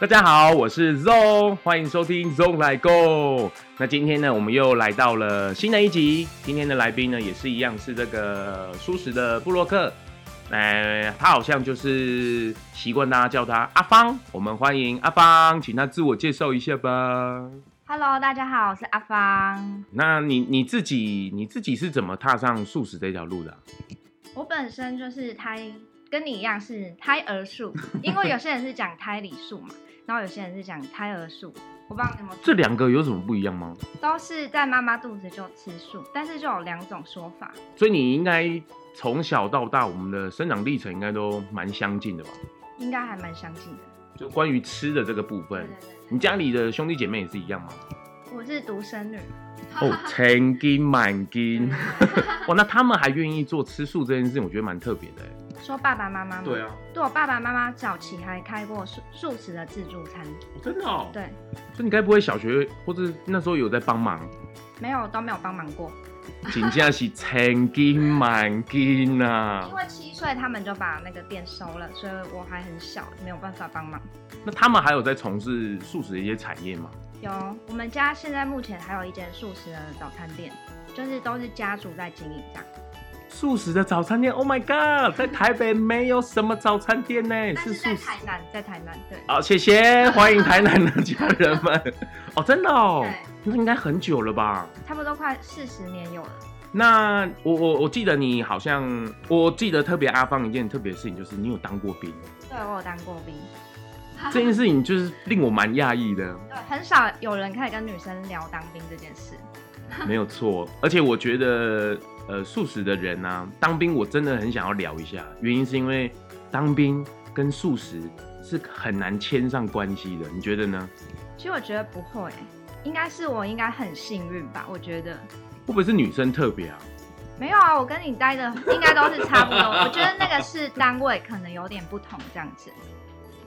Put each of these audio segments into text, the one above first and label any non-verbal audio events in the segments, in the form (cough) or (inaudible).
大家好，我是 Zoe，欢迎收听 Zoe 来 Go。那今天呢，我们又来到了新的一集。今天的来宾呢，也是一样，是这个蔬食的布洛克。哎，他好像就是习惯大家叫他阿芳。我们欢迎阿芳，请他自我介绍一下吧。Hello，大家好，我是阿芳。那你你自己你自己是怎么踏上素食这条路的啊？我本身就是胎，跟你一样是胎儿素，因为有些人是讲胎里素嘛。然后有些人是讲胎儿素，我不知道有没有。这两个有什么不一样吗？都是在妈妈肚子就吃素，但是就有两种说法。所以你应该从小到大，我们的生长历程应该都蛮相近的吧？应该还蛮相近的。就关于吃的这个部分，对对对对，你家里的兄弟姐妹也是一样吗？我是独生女。哦，(laughs) 千金满金。(laughs) 哇，那他们还愿意做吃素这件事情，我觉得蛮特别的。说爸爸妈妈吗？对啊，对我爸爸妈妈早期还开过素素食的自助餐。哦，真的哦？对。所以你该不会小学或者那时候有在帮忙？没有，都没有帮忙过。真的是千金万金啊！(laughs) 因为七岁他们就把那个店收了，所以我还很小，没有办法帮忙。那他们还有在从事素食的一些产业吗？有，我们家现在目前还有一间素食的早餐店，就是都是家族在经营这样。素食的早餐店，Oh my God，在台北没有什么早餐店呢，是在台南，在台南，对。好，谢谢，欢迎台南的家人们。(laughs) 哦，真的哦，那应该很久了吧？差不多快四十年有了。那我我我记得你好像，我记得特别阿芳一件特别的事情，就是你有当过兵。对，我有当过兵。(laughs) 这件事情就是令我蛮讶异的。对，很少有人可以跟女生聊当兵这件事。没有错，而且我觉得。呃，素食的人啊，当兵我真的很想要聊一下，原因是因为当兵跟素食是很难牵上关系的，你觉得呢？其实我觉得不会，应该是我应该很幸运吧，我觉得。会不会是女生特别啊？没有啊，我跟你待的应该都是差不多，我觉得那个是单位可能有点不同这样子。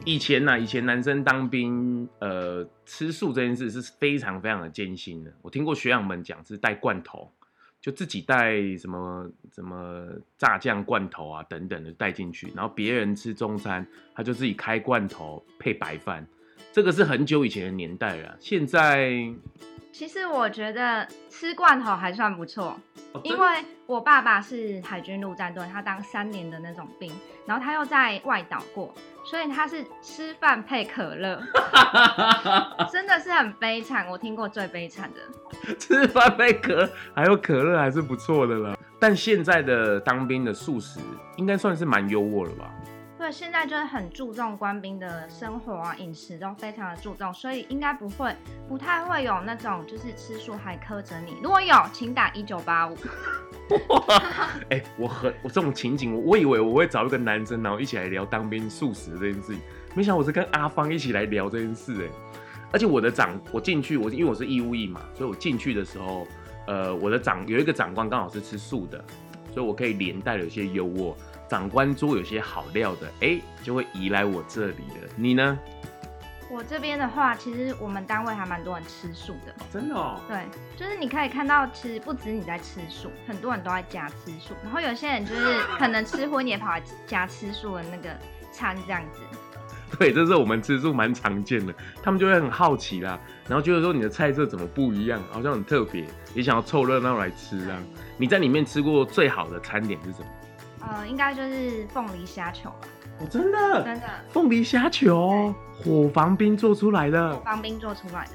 以前呢、啊，以前男生当兵，呃，吃素这件事是非常非常的艰辛的，我听过学长们讲是带罐头。就自己带什么什么炸酱罐头啊等等的带进去，然后别人吃中餐，他就自己开罐头配白饭。这个是很久以前的年代了，现在其实我觉得吃罐头还算不错，哦，因为我爸爸是海军陆战队，他当三年的那种兵，然后他又在外岛过。所以他是吃饭配可乐，(laughs) 真的是很悲惨。我听过最悲惨的，吃饭配可还有可乐还是不错的了。但现在的当兵的素食应该算是蛮优渥了吧？对，现在就是很注重官兵的生活啊，饮食都非常的注重，所以应该不会，不太会有那种就是吃素还苛责你。如果有，请打一九八五。(laughs) 哎、我很我这种情景，我以为我会找一个男生，然后一起来聊当兵素食这件事情，没想到我是跟阿芳一起来聊这件事哎。而且我的长，我进去，我因为我是义务役嘛，所以我进去的时候，呃，我的长有一个长官刚好是吃素的，所以我可以连带有一些优渥。长官桌有些好料的，哎、欸，就会移来我这里了。你呢？我这边的话，其实我们单位还蛮多人吃素的。真的哦？对，就是你可以看到，其实不止你在吃素，很多人都在家吃素。然后有些人就是可能吃荤也跑来家吃素的那个餐这样子。(laughs) 对，这是我们吃素蛮常见的，他们就会很好奇啦，然后觉得说你的菜色怎么不一样，好像很特别，也想要凑热闹来吃啊。你在里面吃过最好的餐点是什么？呃，应该就是凤梨虾球吧。哦，真的，真的，凤梨虾球，火房兵做出来的。火房兵做出来的。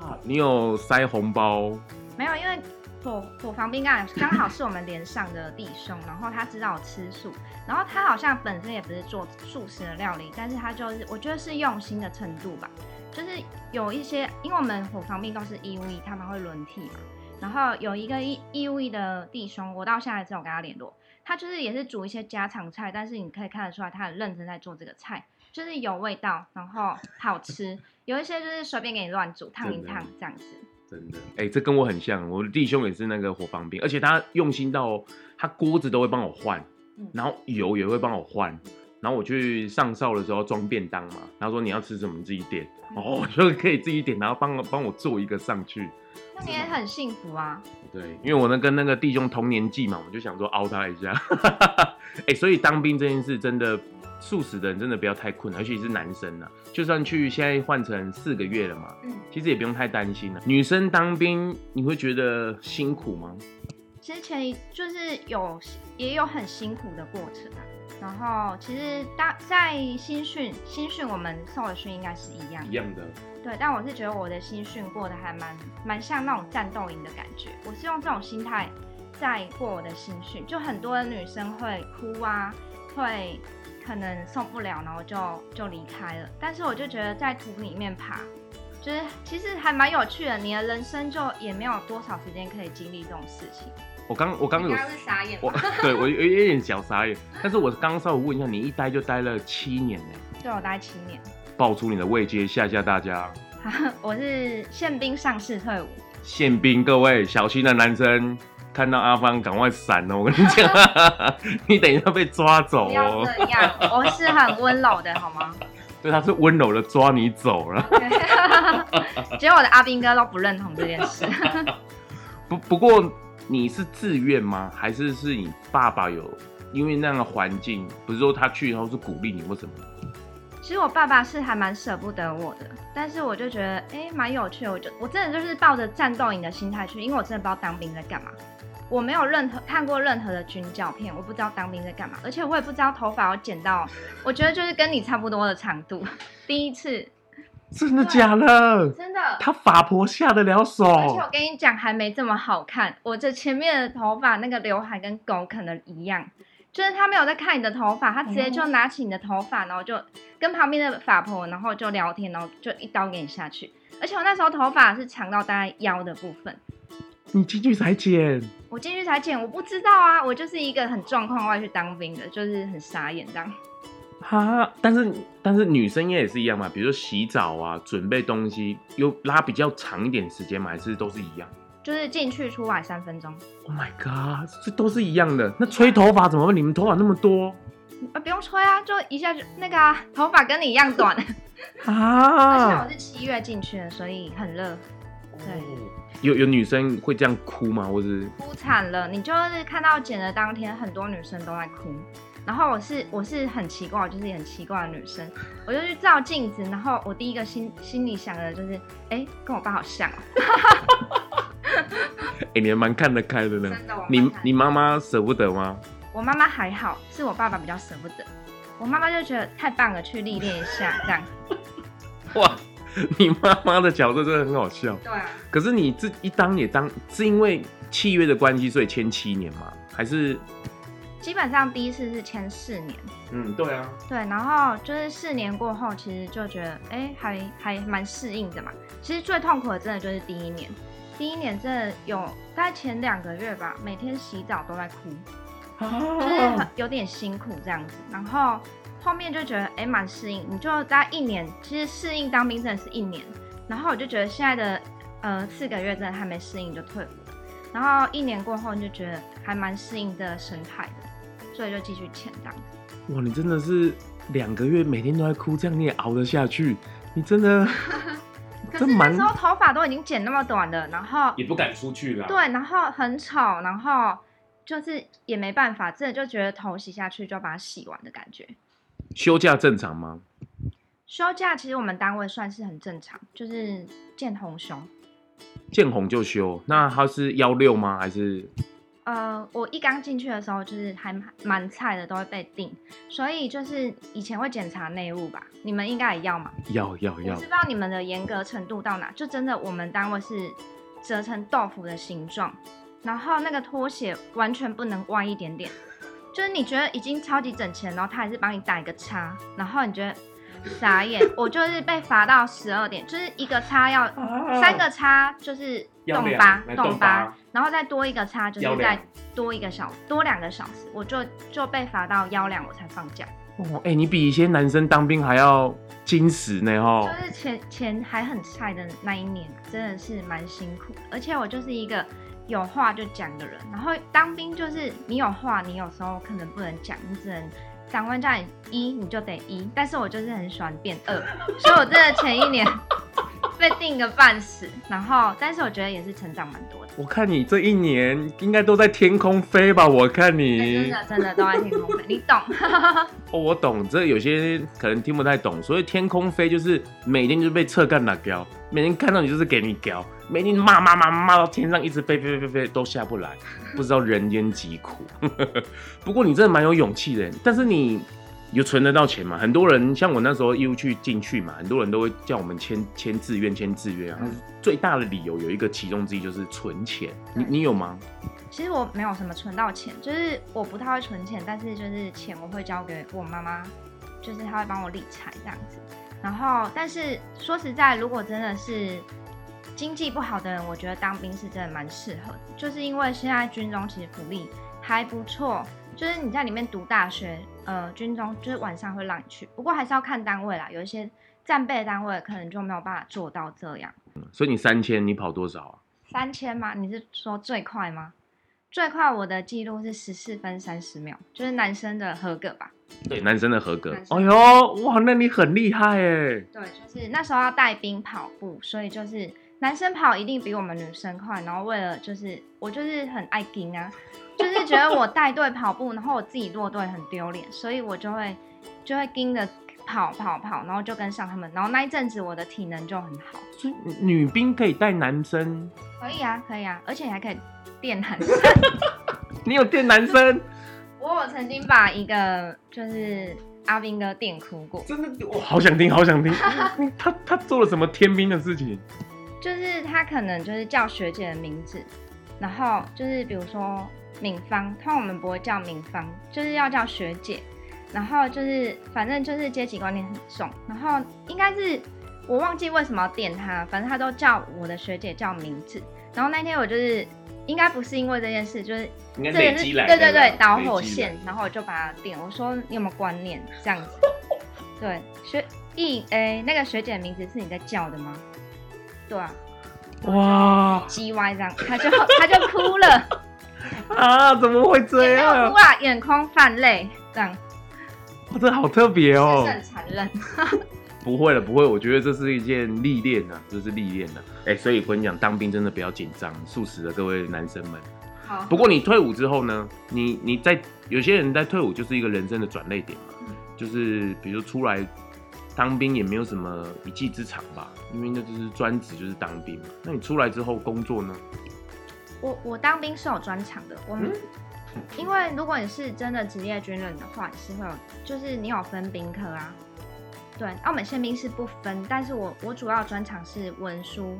哇，你有塞红包？没有，因为火火房兵刚刚好是我们连上的弟兄，然后他知道我吃素，然后他好像本身也不是做素食的料理，但是他就是我觉得是用心的程度吧，就是有一些，因为我们火房兵都是义务役，他们会轮替嘛，然后有一个义义务役的弟兄，我到现在只有跟他联络。他就是也是煮一些家常菜，但是你可以看得出来，他很认真在做这个菜，就是有味道，然后好吃。有一些就是随便给你乱煮，烫一烫这样子。真的，哎、欸，这跟我很像，我的弟兄也是那个伙房兵，而且他用心到他锅子都会帮我换，然后油也会帮我换，然后我去上哨的时候装便当嘛，然后说你要吃什么你自己点，哦，就可以自己点，然后帮我帮我做一个上去。那你也很幸福啊。对，因为我呢跟那个弟兄同年纪嘛，我就想说凹他一下。哎、(laughs) 欸，所以当兵这件事真的。素食的人真的不要太困难，尤其是男生啊，就算去现在换成四个月了嘛，嗯，其实也不用太担心了。女生当兵，你会觉得辛苦吗？之前就是有也有很辛苦的过程啊。然后其实当在新训，新训我们受的训应该是一样一样的。对，但我是觉得我的新训过得还蛮蛮像那种战斗营的感觉。我是用这种心态在过我的新训，就很多的女生会哭啊，会。可能受不了，然后就就离开了。但是我就觉得在土里面爬，就是其实还蛮有趣的。你的人生就也没有多少时间可以经历这种事情。我刚我刚有刚是傻眼，我 (laughs) 对我有有点小傻眼。但是我刚刚稍微问一下，你一待就待了七年呢？对，我待七年。爆出你的位阶，吓吓大家。(laughs) 我是宪兵上士退伍。宪兵，各位小心的男生。看到阿芳，赶快闪哦！我跟你讲，(laughs) 你等一下被抓走哦。不要这样，我是很温柔的，好吗？对，他是温柔的抓你走了。结果我的阿兵哥都不认同这件事。不不过你是自愿吗？还是是你爸爸有因为那样的环境，不是说他去以后是鼓励你或什么？其实我爸爸是还蛮舍不得我的，但是我就觉得哎，蛮有趣的。我就我真的就是抱着战斗营的心态去，因为我真的不知道当兵在干嘛。我没有任何看过任何的军教片，我不知道当兵在干嘛，而且我也不知道头发要剪到，我觉得就是跟你差不多的长度。(laughs) 第一次，真的假的？真的。他法婆下得了手。而且我跟你讲，还没这么好看。我这前面的头发那个刘海跟狗啃的一样，就是他没有在看你的头发，他直接就拿起你的头发，然后就跟旁边的法婆，然后就聊天，然后就一刀给你下去。而且我那时候头发是长到大概腰的部分。你进去才剪？我进去才剪，我不知道啊，我就是一个很状况外去当兵的，就是很傻眼这样。哈，但是但是女生也是一样嘛，比如说洗澡啊，准备东西，又拉比较长一点时间嘛？还是都是一样？就是进去出来三分钟。Oh my god，这都是一样的。那吹头发怎么办？你们头发那么多？啊，不用吹啊，就一下就那个啊，头发跟你一样短。(laughs) 啊！而且我是七月进去的，所以很热。对，有有女生会这样哭吗？或是哭惨了？你就是看到剪的当天，很多女生都在哭。然后我是我是很奇怪，就是很奇怪的女生，我就去照镜子，然后我第一个心心里想的就是，哎、欸，跟我爸好像。(laughs) 哎、欸，你还蛮看得开的呢。真的，你你妈妈舍不得吗？我妈妈还好，是我爸爸比较舍不得。我妈妈就觉得太棒了，去历练一下这样。哇！你妈妈的角色真的很好笑。对啊。可是你这一当也当，是因为契约的关系，所以签七年吗？还是？基本上第一次是签四年。嗯，对啊。对，然后就是四年过后，其实就觉得，哎、欸，还还蛮适应的嘛。其实最痛苦的真的就是第一年，第一年真的有大概前两个月吧，每天洗澡都在哭，啊、就是很有点辛苦这样子。然后。后面就觉得哎，蛮适应，你就大概一年，其实适应当兵真的是一年。然后我就觉得现在的呃四个月真的还没适应就退伍了。然后一年过后你就觉得还蛮适应的生态的，所以就继续签这样子。哇，你真的是两个月每天都在哭，这样你也熬得下去？你真的？(laughs) 可是那时候头发都已经剪那么短了，然后也不敢出去了。对，然后很丑，然后就是也没办法，真的就觉得头洗下去就要把它洗完的感觉。休假正常吗？休假其实我们单位算是很正常，就是见红休，见红就修。那他是幺六吗？还是？呃，我一刚进去的时候就是还蛮菜的，都会被定，所以就是以前会检查内务吧。你们应该也要嘛？要要要。我不知道你们的严格程度到哪，就真的我们单位是折成豆腐的形状，然后那个拖鞋完全不能歪一点点。就是你觉得已经超级整齐，然后他还是帮你打一个叉，然后你觉得傻眼。(laughs) 我就是被罚到十二点，就是一个叉要三个叉，就是动八动八，然后再多一个叉，就是再多一个小多两个小时，我就就被罚到幺两，我才放假。哦，哎、欸，你比一些男生当兵还要矜持呢，吼。就是钱钱还很菜的那一年，真的是蛮辛苦，而且我就是一个。有话就讲的人，然后当兵就是你有话，你有时候可能不能讲，你只能长官叫你一，你就得一，但是我就是很喜欢变二，所以我真的前一年被定个半死，然后但是我觉得也是成长蛮多的。我看你这一年应该都在天空飞吧？我看你、欸、真的真的都在天空飞，你懂？(laughs) 哦，我懂。这有些可能听不太懂，所以天空飞就是每天就被侧干打标，每天看到你就是给你标，每天骂骂骂骂到天上，一直飞飞飞飞飞都下不来，不知道人间疾苦。(laughs) 不过你真的蛮有勇气的，但是你。有存得到钱嘛？很多人像我那时候义务去进去嘛，很多人都会叫我们签签志愿，签志愿啊。最大的理由有一个其中之一就是存钱。你你有吗？其实我没有什么存到钱，就是我不太会存钱，但是就是钱我会交给我妈妈，就是她会帮我理财这样子。然后，但是说实在，如果真的是经济不好的人，我觉得当兵是真的蛮适合的，就是因为现在军中其实福利还不错。就是你在里面读大学，呃，军中就是晚上会让你去，不过还是要看单位啦。有一些战备单位可能就没有办法做到这样。嗯，所以你三千，你跑多少啊？三千吗？你是说最快吗？最快我的记录是十四分三十秒，就是男生的合格吧？对，男生的合格。哎呦，哇，那你很厉害哎。对，就是那时候要带兵跑步，所以就是男生跑一定比我们女生快。然后为了就是我就是很爱拼啊。就是觉得我带队跑步，然后我自己落队很丢脸，所以我就会就会跟着跑跑跑，然后就跟上他们，然后那一阵子我的体能就很好。所以女兵可以带男生？可以啊，可以啊，而且你还可以电男生。(laughs) 你有电男生？(laughs) 我我曾经把一个就是阿兵哥电哭过。真的，我好想听，好想听。(laughs) 他他做了什么天兵的事情？就是他可能就是叫学姐的名字，然后就是比如说。敏芳，通常我们不会叫敏芳，就是要叫学姐。然后就是，反正就是阶级观念很重。然后应该是我忘记为什么要电他，反正他都叫我的学姐叫名字。然后那天我就是，应该不是因为这件事，就是这个是对对对导火线。然后我就把他点，我说你有没有观念这样子？(laughs) 对，学一诶，那个学姐的名字是你在叫的吗？对啊。哇。G Y 这样，他就他就哭了。啊！怎么会这样？哭啊，眼眶泛泪，这样。哇，这好特别哦。是很残忍。(laughs) 不会了，不会。我觉得这是一件历练呢，这是历练呢。哎，所以我跟你讲，当兵真的不要紧张，素食的各位男生们。好。不过你退伍之后呢？你你在有些人在退伍就是一个人生的转捩点嘛，嗯、就是比如出来当兵也没有什么一技之长吧，因为那就是专职就是当兵嘛。那你出来之后工作呢？我我当兵是有专长的，我们、嗯、因为如果你是真的职业军人的话，你是会有，就是你有分兵科啊，对，澳门宪兵是不分，但是我我主要专长是文书，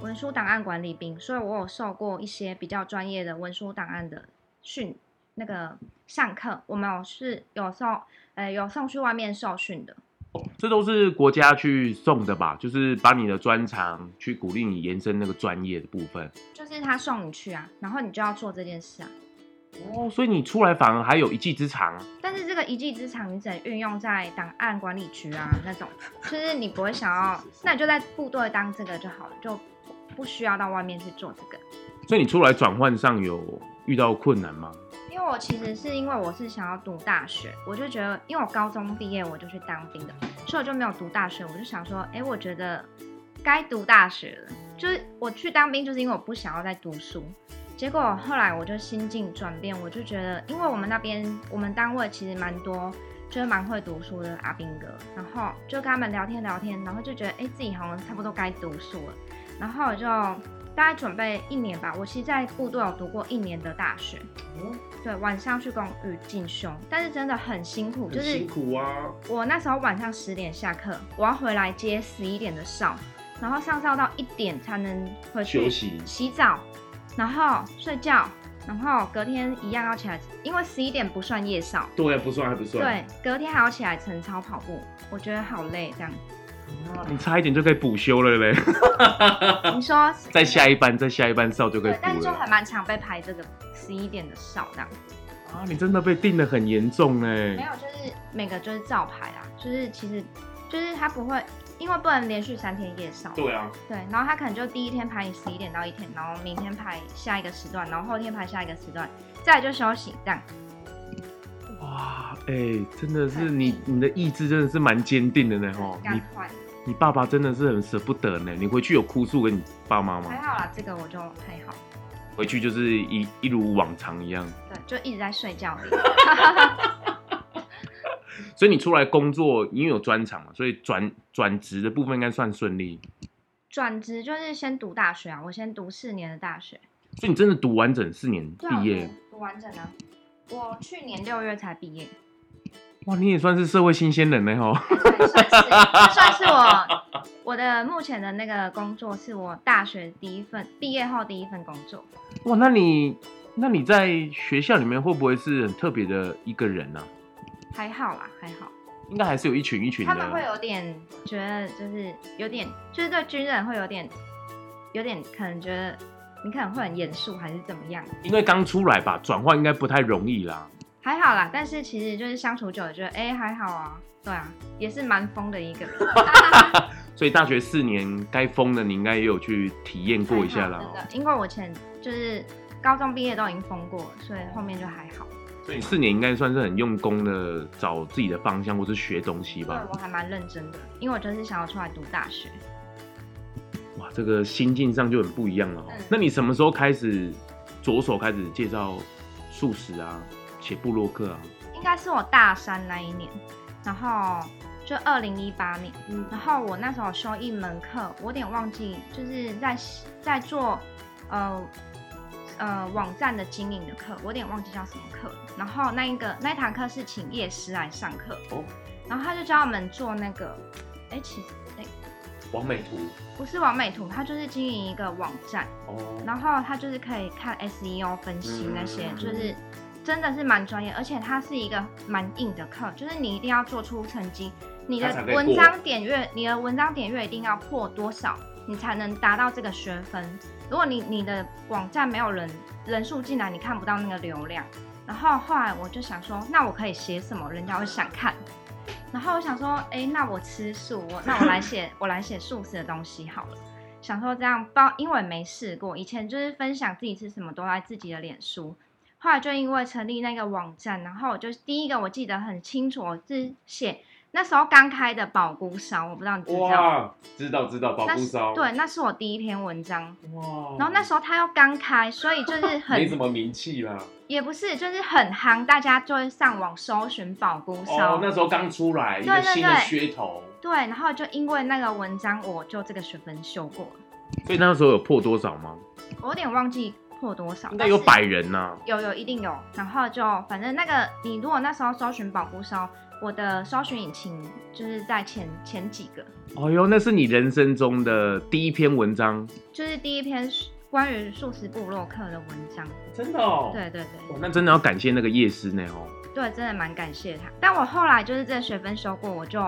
文书档案管理兵，所以我有受过一些比较专业的文书档案的训，那个上课，我们有是有送，呃，有送去外面受训的。这都是国家去送的吧？就是把你的专长去鼓励你延伸那个专业的部分。就是他送你去啊，然后你就要做这件事啊。哦，所以你出来反而还有一技之长。但是这个一技之长，你只能运用在档案管理局啊那种，就是你不会想要，那你就在部队当这个就好了，就不需要到外面去做这个。所以你出来转换上有遇到困难吗？因为我其实是因为我是想要读大学，我就觉得，因为我高中毕业我就去当兵的，所以我就没有读大学。我就想说，哎，我觉得该读大学了。就是我去当兵，就是因为我不想要再读书。结果后来我就心境转变，我就觉得，因为我们那边我们单位其实蛮多，就是蛮会读书的阿兵哥，然后就跟他们聊天聊天，然后就觉得，哎，自己好像差不多该读书了。然后我就大概准备一年吧。我其实，在部队有读过一年的大学。对，晚上去公寓进修，但是真的很辛苦，就是辛苦啊！我那时候晚上十点下课，我要回来接十一点的哨，然后上哨到一点才能回去休息、洗澡，然后睡觉，然后隔天一样要起来，因为十一点不算夜哨，对，不算还不算。对，隔天还要起来晨操跑步，我觉得好累这样。你差一点就可以补休了嘞！(laughs) 你说 (laughs) 在下一班，在下一班哨就可以补了。但是就还蛮常被排这个十一点的哨这样。啊，你真的被定得很严重呢？没有，就是每个就是照排啊，就是其实就是他不会，因为不能连续三天夜哨。对啊。对，然后他可能就第一天排你十一点到一天，然后明天排下一个时段，然后后天排下一个时段，再来就休息这样。哇，哎、欸，真的是你你的意志真的是蛮坚定的呢吼。你你爸爸真的是很舍不得呢。你回去有哭诉跟你爸妈吗？还好啦，这个我就还好。回去就是一一如往常一样。对，就一直在睡觉。(laughs) 所以你出来工作，因为有专长嘛，所以转转职的部分应该算顺利。转职就是先读大学啊，我先读四年的大学。所以你真的读完整四年毕业？读完整啊！我去年六月才毕业。哇，你也算是社会新鲜人呢吼！(laughs) 算是，算是我我的目前的那个工作是我大学第一份毕业后第一份工作。哇，那你那你在学校里面会不会是很特别的一个人呢、啊？还好啦，还好。应该还是有一群一群的。他们会有点觉得，就是有点，就是对军人会有点，有点可能觉得你可能会很严肃，还是怎么样？因为刚出来吧，转换应该不太容易啦。还好啦，但是其实就是相处久了，觉得哎、欸、还好啊，对啊，也是蛮疯的一个。(laughs) 所以大学四年该疯的，你应该也有去体验过一下啦。(laughs) 真的，因为我前就是高中毕业都已经疯过，所以后面就还好。所以四年应该算是很用功的找自己的方向，或是学东西吧。对，我还蛮认真的，因为我就是想要出来读大学。哇，这个心境上就很不一样了。嗯。那你什么时候开始着手开始介绍素食啊？写部落客啊，应该是我大三那一年，然后就二零一八年，嗯，然后我那时候修一门课，我有点忘记，就是在在做呃呃网站的经营的课，我有点忘记叫什么课。然后那一个那一堂课是请叶师来上课，哦，然后他就教我们做那个，哎，其实哎，网美图不是网美图，他就是经营一个网站，哦，然后他就是可以看 SEO 分析那些，嗯、就是。真的是蛮专业，而且它是一个蛮硬的课，就是你一定要做出成绩，你的文章点阅，你的文章点阅一定要破多少，你才能达到这个学分。如果你你的网站没有人人数进来，你看不到那个流量。然后后来我就想说，那我可以写什么，人家会想看。然后我想说，哎、欸，那我吃素，我那 (laughs) 我来写，我来写素食的东西好了。想说这样包，因为没试过，以前就是分享自己吃什么都在自己的脸书。后来就因为成立那个网站，然后我就第一个我记得很清楚，我是写那时候刚开的宝菇烧，我不知道你知道？哇，知道知道宝菇烧。对，那是我第一篇文章。哇。然后那时候它又刚开，所以就是很没什么名气啦。也不是，就是很夯，大家就会上网搜寻宝菇烧。哦，那时候刚出来，一个新的噱头。对，然后就因为那个文章，我就这个学分修过了。所以那时候有破多少吗？我有点忘记。破多少？应该有百人呐、啊。有有一定有，然后就反正那个你如果那时候搜寻保护烧，我的搜寻引擎就是在前前几个。哦哟，那是你人生中的第一篇文章，就是第一篇关于素食部落客的文章。真的哦。对对对。哦，那真的要感谢那个夜师呢哦。对，真的蛮感谢他。但我后来就是这个学分修过，我就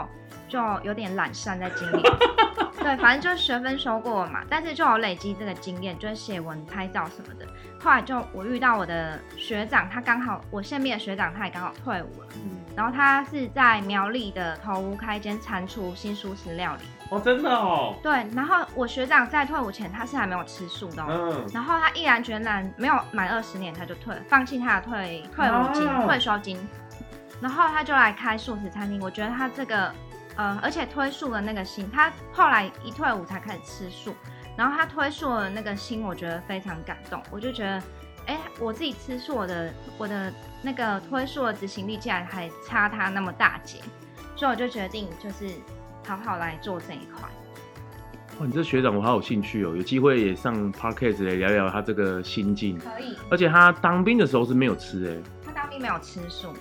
就有点懒散在经历。(laughs) 对，反正就是学分修过了嘛，但是就有累积这个经验，就是写文、拍照什么的。后来就我遇到我的学长，他刚好我现面的学长，他也刚好退伍了。嗯，然后他是在苗栗的头屋开一间餐厨新素食料理。哦，真的哦。对，然后我学长在退伍前，他是还没有吃素的。嗯。然后他毅然决然没有满二十年，他就退了，放弃他的退退伍金、啊、退休金，然后他就来开素食餐厅。我觉得他这个。呃，而且推素的那个心，他后来一退伍才开始吃素，然后他推素的那个心，我觉得非常感动。我就觉得，哎、欸，我自己吃素，我的我的那个推素的执行力竟然还差他那么大截，所以我就决定就是好好来做这一块。哇，你这学长我好有兴趣哦，有机会也上 Podcast 来聊聊他这个心境。可以。而且他当兵的时候是没有吃哎。他当兵没有吃素。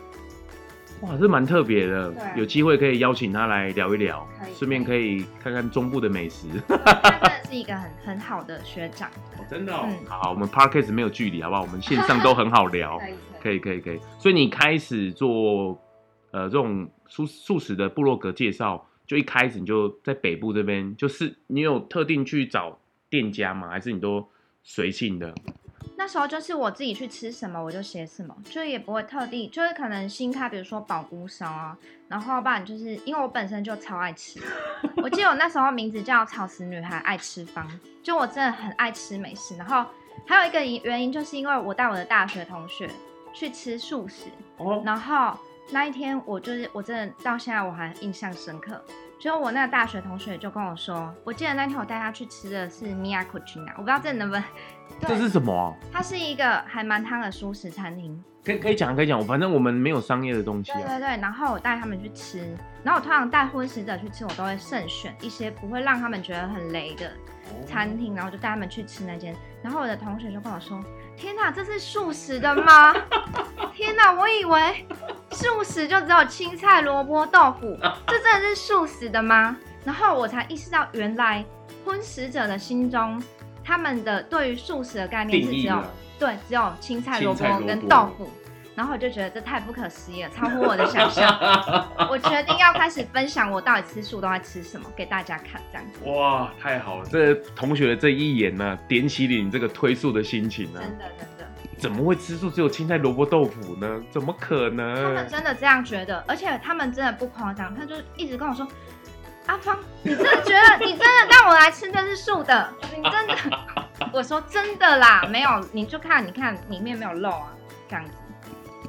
哇，这蛮特别的，有机会可以邀请他来聊一聊，顺便可以看看中部的美食。(laughs) 他真的是一个很很好的学长，哦、真的、哦嗯。好，我们 Podcast 没有距离，好不好？我们线上都很好聊，(laughs) 可以，可以，可以。所以你开始做呃这种素素食的部落格介绍，就一开始你就在北部这边，就是你有特定去找店家吗？还是你都随性的？那时候就是我自己去吃什么我就写什么，就也不会特地，就是可能新开，比如说宝菇烧啊，然后不然就是因为我本身就超爱吃，(laughs) 我记得我那时候名字叫草食女孩爱吃方，就我真的很爱吃美食。然后还有一个原因，就是因为我带我的大学同学去吃素食，然后那一天我就是我真的到现在我还印象深刻。就我那个大学同学就跟我说，我记得那天我带他去吃的是 Miyakuchina，我不知道这能不能。这是什么啊？它是一个还蛮汤的素食餐厅。可以可以讲可以讲，反正我们没有商业的东西啊。对对对，然后我带他们去吃，然后我通常带婚食者去吃，我都会慎选一些不会让他们觉得很雷的餐厅，然后就带他们去吃那间。然后我的同学就跟我说：“天哪，这是素食的吗？(laughs) 天哪，我以为素食就只有青菜、萝卜、豆腐，这真的是素食的吗？”然后我才意识到，原来婚食者的心中，他们的对于素食的概念是只有。对，只有青菜、萝卜跟豆腐，然后我就觉得这太不可思议了，超乎我的想象。(laughs) 我决定要开始分享我到底吃素都在吃什么，给大家看，这样子。哇，太好了！这同学的这一言呢、啊，点起了你这个推素的心情呢、啊。真的，真的。怎么会吃素只有青菜、萝卜、豆腐呢？怎么可能？他们真的这样觉得，而且他们真的不夸张，他就一直跟我说：“阿芳，你真的觉得你真的让我来吃这是素的？你 (laughs) 真的？”我说真的啦，没有，你就看，你看里面没有肉啊，这样子。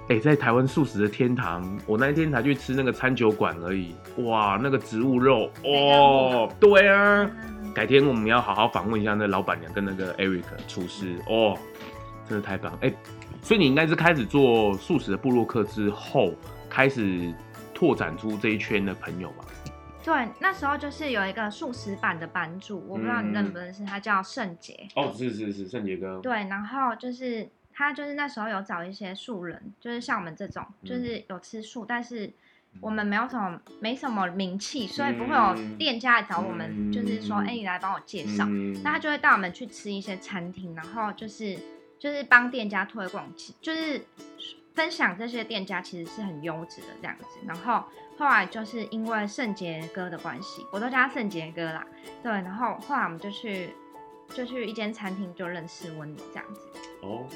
哎、欸，在台湾素食的天堂，我那一天才去吃那个餐酒馆而已，哇，那个植物肉哦，对啊，改天我们要好好访问一下那老板娘跟那个 Eric 厨师哦，真的太棒哎、欸，所以你应该是开始做素食的部落客之后，开始拓展出这一圈的朋友吧？对，那时候就是有一个素食版的版主，我不知道你认不认识，他叫圣杰。哦，是是是，圣杰哥。对，然后就是他就是那时候有找一些素人，就是像我们这种，就是有吃素，嗯、但是我们没有什么没什么名气，所以不会有店家来找我们，就是说，哎、嗯，你来帮我介绍。嗯、那他就会带我们去吃一些餐厅，然后就是就是帮店家推广，就是分享这些店家其实是很优质的这样子，然后。后来就是因为圣杰哥的关系，我都叫他圣杰哥啦。对，然后后来我们就去，就去一间餐厅就认识温妮这样子。哦，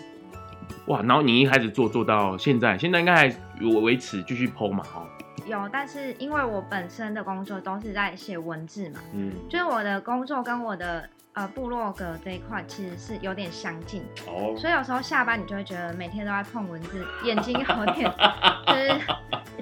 哇，然后你一开始做做到现在，现在应该还维持继续剖嘛？哦，有，但是因为我本身的工作都是在写文字嘛，嗯，就是我的工作跟我的呃部落格这一块其实是有点相近。哦，所以有时候下班你就会觉得每天都在碰文字，眼睛有点 (laughs) 就是。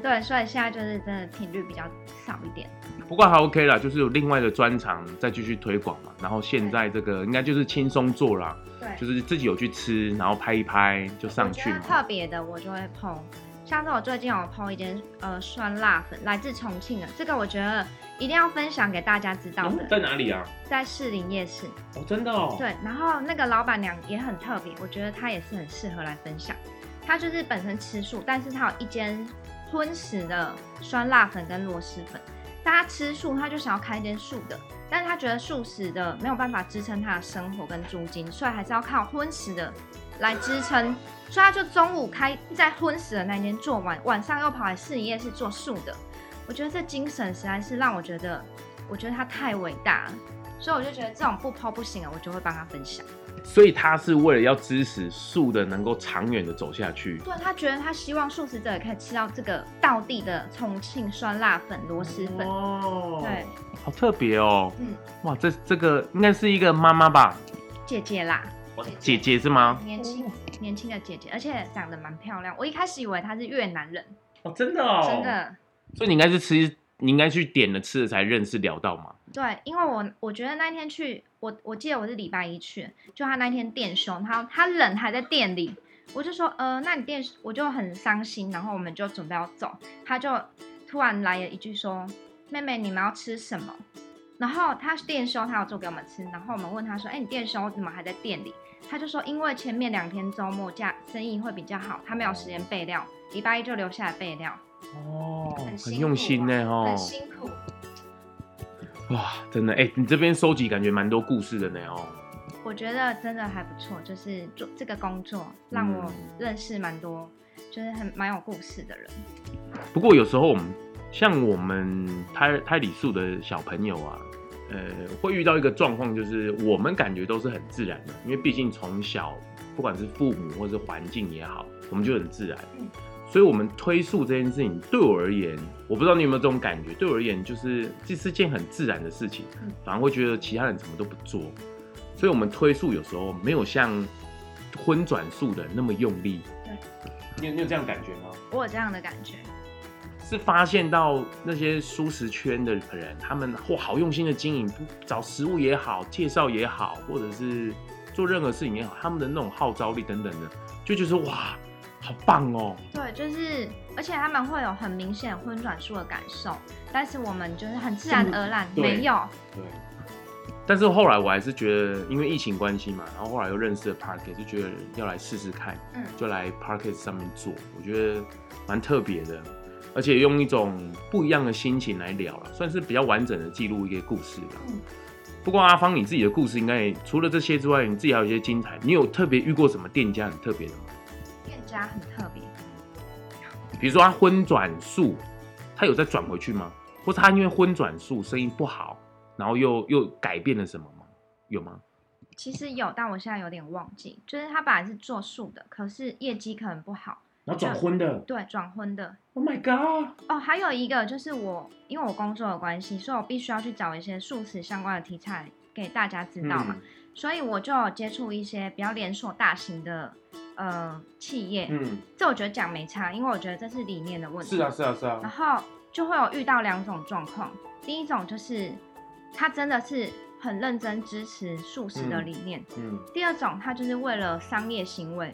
对，所以现在就是真的频率比较少一点。不过还 OK 啦，就是有另外的专长再继续推广嘛。然后现在这个应该就是轻松做啦，对，就是自己有去吃，然后拍一拍就上去。特别的我就会 po，像是我最近有 po 一间呃酸辣粉，来自重庆的，这个我觉得一定要分享给大家知道的。哦、在哪里啊？在士林夜市。哦，真的哦。对，然后那个老板娘也很特别，我觉得她也是很适合来分享。她就是本身吃素，但是她有一间。荤食的酸辣粉跟螺蛳粉，大家吃素，他就想要开一间素的，但是他觉得素食的没有办法支撑他的生活跟租金，所以还是要靠荤食的来支撑，所以他就中午开在昏死的那天做完，晚上又跑来试营业室做素的。我觉得这精神实在是让我觉得，我觉得他太伟大了，所以我就觉得这种不抛不行啊，我就会帮他分享。所以他是为了要支持素的能够长远的走下去。对，他觉得他希望素食者也可以吃到这个道地的重庆酸辣粉、螺蛳粉。哦，对，好特别哦。嗯，哇，这这个应该是一个妈妈吧？姐姐啦，姐姐是吗？年轻年轻的姐姐，而且长得蛮漂亮。我一开始以为她是越南人。哦，真的哦，真的。所以你应该是吃。你应该去点了吃了才认识聊到吗？对，因为我我觉得那天去，我我记得我是礼拜一去，就他那天店休，他他人还在店里，我就说，呃，那你店我就很伤心，然后我们就准备要走，他就突然来了一句说，妹妹你们要吃什么？然后他店休，他要做给我们吃，然后我们问他说，哎、欸，你店休怎么还在店里？他就说，因为前面两天周末假生意会比较好，他没有时间备料，礼拜一就留下来备料。哦，很用心呢，哦，很辛苦。哇，真的，哎、欸，你这边收集感觉蛮多故事的呢，哦。我觉得真的还不错，就是做这个工作让我认识蛮多，嗯、就是很蛮有故事的人。不过有时候我们像我们胎胎里素的小朋友啊，呃，会遇到一个状况，就是我们感觉都是很自然的，因为毕竟从小不管是父母或是环境也好，我们就很自然。嗯所以，我们推速这件事情，对我而言，我不知道你有没有这种感觉。对我而言，就是这是件很自然的事情，反而会觉得其他人怎么都不做。所以，我们推速有时候没有像荤转素的那么用力。对，你有你有这样感觉吗？我有这样的感觉。是发现到那些蔬食圈的人，他们或好用心的经营，找食物也好，介绍也好，或者是做任何事情也好，他们的那种号召力等等的，就觉得哇，好棒哦。对，就是而且他们会有很明显荤转素的感受，但是我们就是很自然而然没有。对。但是后来我还是觉得，因为疫情关系嘛，然后后来又认识了 Parkett，就觉得要来试试看，嗯，就来 Parkett 上面做，我觉得蛮特别的。而且用一种不一样的心情来聊了，算是比较完整的记录一个故事了。嗯。不过阿芳，你自己的故事应该除了这些之外，你自己还有一些精彩。你有特别遇过什么店家很特别的吗？店家很特别，比如说他荤转素，他有再转回去吗？或是他因为荤转素生意不好，然后又又改变了什么吗？有吗？其实有，但我现在有点忘记。就是他本来是做素的，可是业绩可能不好。然后转婚的，对，转婚的。Oh my god！哦，还有一个就是我，因为我工作的关系，所以我必须要去找一些素食相关的题材给大家知道嘛。嗯、所以我就有接触一些比较连锁大型的呃企业。嗯，这我觉得讲没差，因为我觉得这是理念的问题。是啊，是啊，是啊。然后就会有遇到两种状况，第一种就是他真的是很认真支持素食的理念。嗯。嗯，第二种他就是为了商业行为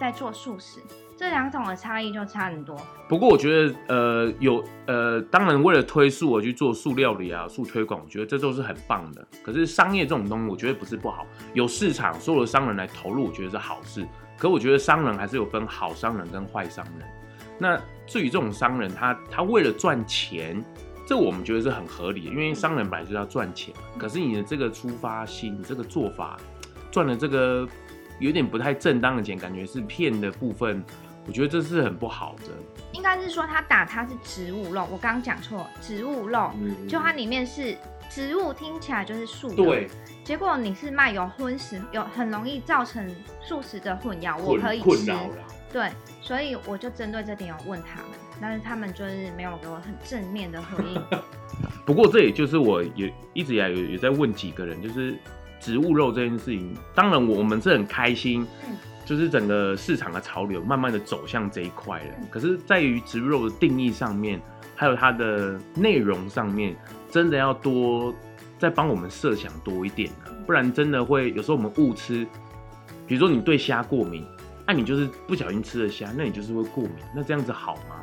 在做素食。这两种的差异就差很多。不过我觉得，呃，有呃，当然为了推素而去做素料理啊、素推广，我觉得这都是很棒的。可是商业这种东西，我觉得不是不好，有市场，所有的商人来投入，我觉得是好事。可我觉得商人还是有分好商人跟坏商人。那至于这种商人，他他为了赚钱，这我们觉得是很合理的，因为商人本来就要赚钱。可是你的这个出发心，你这个做法，赚了这个有点不太正当的钱，感觉是骗的部分。我觉得这是很不好的，应该是说他打他是植物肉，我刚刚讲错，植物肉，嗯、就它里面是植物，听起来就是素的，对，结果你是卖有荤食，有很容易造成素食的混淆，我可以吃，对，所以我就针对这点有问他们，但是他们就是没有给我很正面的回应。(laughs) 不过这也就是我也一直以来有有在问几个人，就是植物肉这件事情，当然我们是很开心。嗯就是整个市场的潮流慢慢的走向这一块了，可是在于植物肉的定义上面，还有它的内容上面，真的要多再帮我们设想多一点啊，不然真的会有时候我们误吃，比如说你对虾过敏，那你就是不小心吃了虾，那你就是会过敏，那这样子好吗？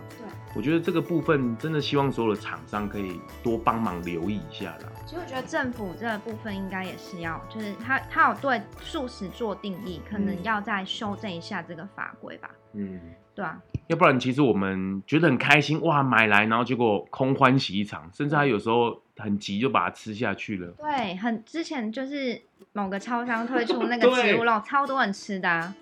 我觉得这个部分真的希望所有的厂商可以多帮忙留意一下啦。其实我觉得政府这个部分应该也是要，就是他他有对素食做定义，可能要再修正一下这个法规吧。嗯，对啊。要不然其实我们觉得很开心哇，买来然后结果空欢喜一场，甚至还有时候很急就把它吃下去了。对，很之前就是某个超商推出那个植物肉，(laughs) 超多人吃的啊。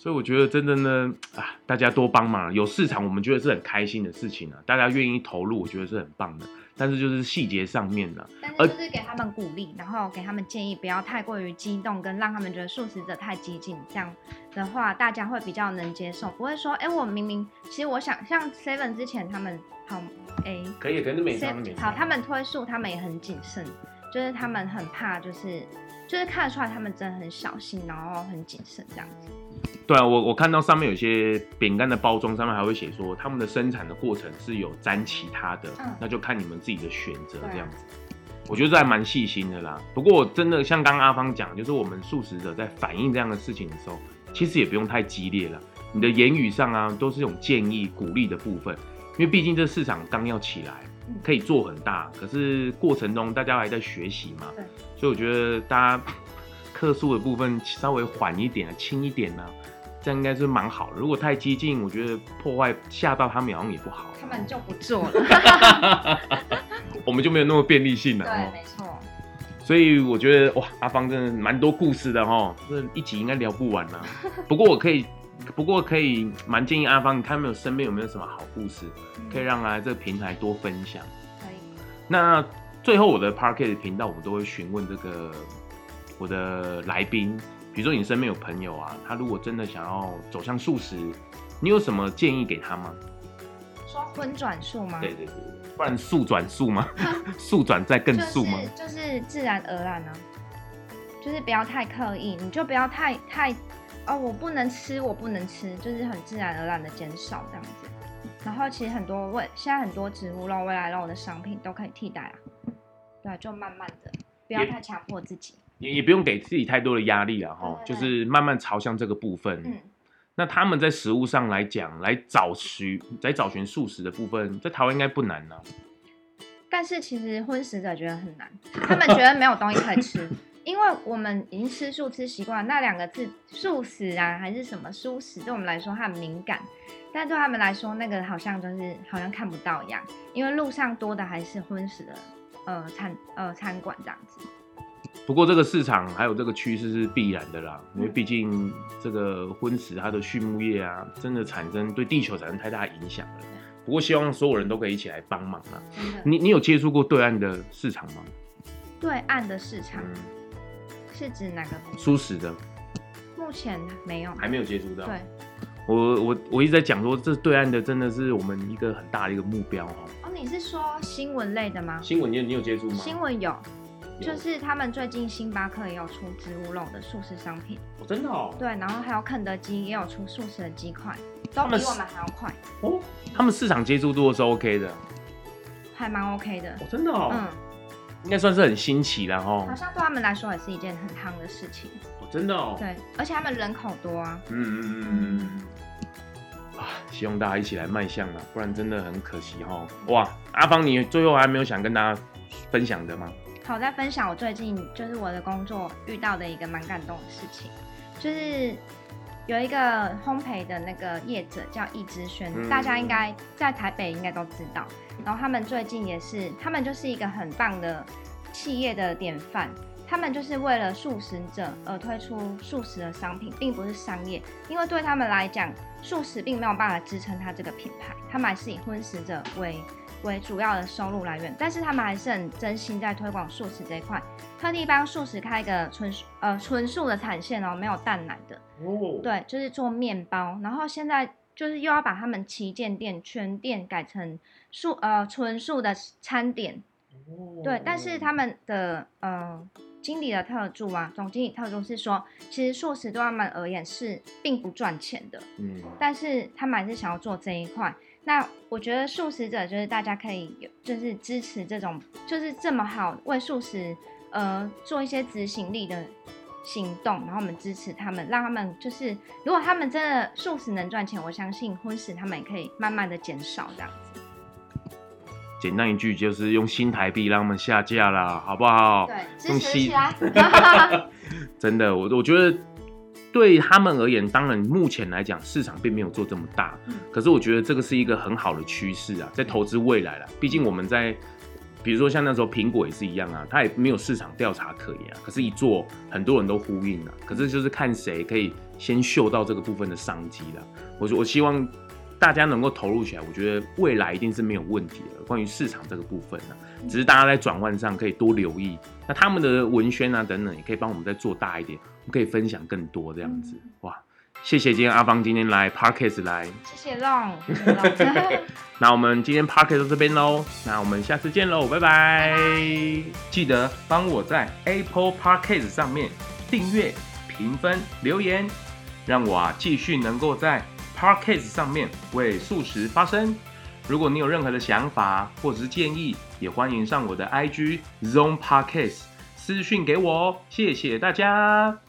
所以我觉得真的呢，啊，大家多帮忙，有市场，我们觉得是很开心的事情啊。大家愿意投入，我觉得是很棒的。但是就是细节上面呢，但是就是给他们鼓励，然后给他们建议，不要太过于激动，跟让他们觉得素食者太激进，这样的话大家会比较能接受，不会说，哎、欸，我明明其实我想像 Seven 之前他们好，哎、欸，可以，可能没好，他们推素，他们也很谨慎，就是他们很怕，就是就是看得出来他们真的很小心，然后很谨慎这样子。对啊，我我看到上面有些饼干的包装上面还会写说，他们的生产的过程是有沾其他的，嗯、那就看你们自己的选择这样子。我觉得这还蛮细心的啦。不过真的像刚刚阿芳讲，就是我们素食者在反映这样的事情的时候，其实也不用太激烈了。你的言语上啊，都是一种建议、鼓励的部分，因为毕竟这市场刚要起来，可以做很大，可是过程中大家还在学习嘛，对所以我觉得大家。克诉的部分稍微缓一点啊，轻一点呢、啊，这样应该是蛮好的。如果太激进，我觉得破坏吓到他们好像也不好。他们就不做了，(laughs) 我们就没有那么便利性了。对，没错。所以我觉得哇，阿芳真的蛮多故事的哈，这一集应该聊不完啦。(laughs) 不过我可以，不过可以蛮建议阿芳，你看没有身边有没有什么好故事，可以让来这个平台多分享。可以。那最后我的 Parkett 频道，我们都会询问这个。我的来宾，比如说你身边有朋友啊，他如果真的想要走向素食，你有什么建议给他吗？说荤转素吗？对对对，不然素转素吗？(laughs) 素转再更素吗？就是、就是自然而然呢、啊，就是不要太刻意，你就不要太太哦，我不能吃，我不能吃，就是很自然而然的减少这样子。然后其实很多未现在很多植物肉、未来肉的商品都可以替代啊。对，就慢慢的，不要太强迫自己，也也不用给自己太多的压力了，哈，就是慢慢朝向这个部分。嗯，那他们在食物上来讲，来找寻，来找寻素食的部分，在台湾应该不难呢、啊。但是其实荤食者觉得很难，(laughs) 他们觉得没有东西可以吃，因为我们已经吃素吃习惯，那两个字素食啊，还是什么蔬食，对我们来说很敏感，但对他们来说，那个好像就是好像看不到一样，因为路上多的还是荤食的。呃，餐呃餐馆这样子。不过这个市场还有这个趋势是必然的啦，嗯、因为毕竟这个婚食它的畜牧业啊，真的产生对地球产生太大影响了。不过希望所有人都可以一起来帮忙啊。你你有接触过对岸的市场吗？对岸的市场、嗯、是指哪个？蔬食的。目前没有，还没有接触到。对。我我我一直在讲说，这对岸的真的是我们一个很大的一个目标哦。哦，你是说新闻类的吗？新闻你有你有接触吗？新闻有，就是他们最近星巴克也有出植物肉的素食商品。哦，真的哦。对，然后还有肯德基也有出素食的鸡块，都比我们还要快。哦，他们市场接触度是 OK 的，还蛮 OK 的。哦，真的哦。嗯，应该算是很新奇了哦。好像对他们来说也是一件很夯的事情。哦，真的哦。对，而且他们人口多啊。嗯嗯嗯嗯。啊，希望大家一起来迈向啊，不然真的很可惜哈。哇，阿芳，你最后还没有想跟大家分享的吗？好，我在分享我最近就是我的工作遇到的一个蛮感动的事情，就是有一个烘焙的那个业者叫易之轩，嗯，大家应该在台北应该都知道。然后他们最近也是，他们就是一个很棒的企业的典范。他们就是为了素食者而推出素食的商品，并不是商业，因为对他们来讲，素食并没有办法支撑他这个品牌，他们还是以荤食者为为主要的收入来源。但是他们还是很真心在推广素食这一块，特地帮素食开一个纯呃纯素的产线哦，没有蛋奶的哦，对，就是做面包，然后现在就是又要把他们旗舰店全店改成素呃纯素的餐点，对，但是他们的呃。经理的特助啊，总经理特助是说，其实素食对他们而言是并不赚钱的，嗯，但是他们还是想要做这一块。那我觉得素食者就是大家可以有，就是支持这种，就是这么好为素食呃做一些执行力的行动，然后我们支持他们，让他们就是如果他们真的素食能赚钱，我相信荤食他们也可以慢慢的减少这样子。简单一句就是用新台币让他们下架啦，好不好？对，支持起来。(laughs) 真的，我我觉得对他们而言，当然目前来讲市场并没有做这么大，嗯，可是我觉得这个是一个很好的趋势啊，在投资未来啦。毕竟我们在，比如说像那时候苹果也是一样啊，它也没有市场调查可言啊，可是一做很多人都呼应了，可是就是看谁可以先嗅到这个部分的商机了。我说我希望。大家能够投入起来，我觉得未来一定是没有问题的。关于市场这个部分呢、啊，只是大家在转换上可以多留意。那他们的文宣啊等等，也可以帮我们再做大一点，我们可以分享更多这样子。哇，谢谢今天阿芳今天来 Parkes 来，谢谢 Long。那我们今天 Parkes 到这边喽，那我们下次见喽，拜拜。拜拜。记得帮我在 Apple Parkes 上面订阅、评分、留言，让我啊继续能够在。Podcast 上面为素食发声。如果你有任何的想法或者是建议，也欢迎上我的 IG Zone Podcast 私讯给我哦。谢谢大家。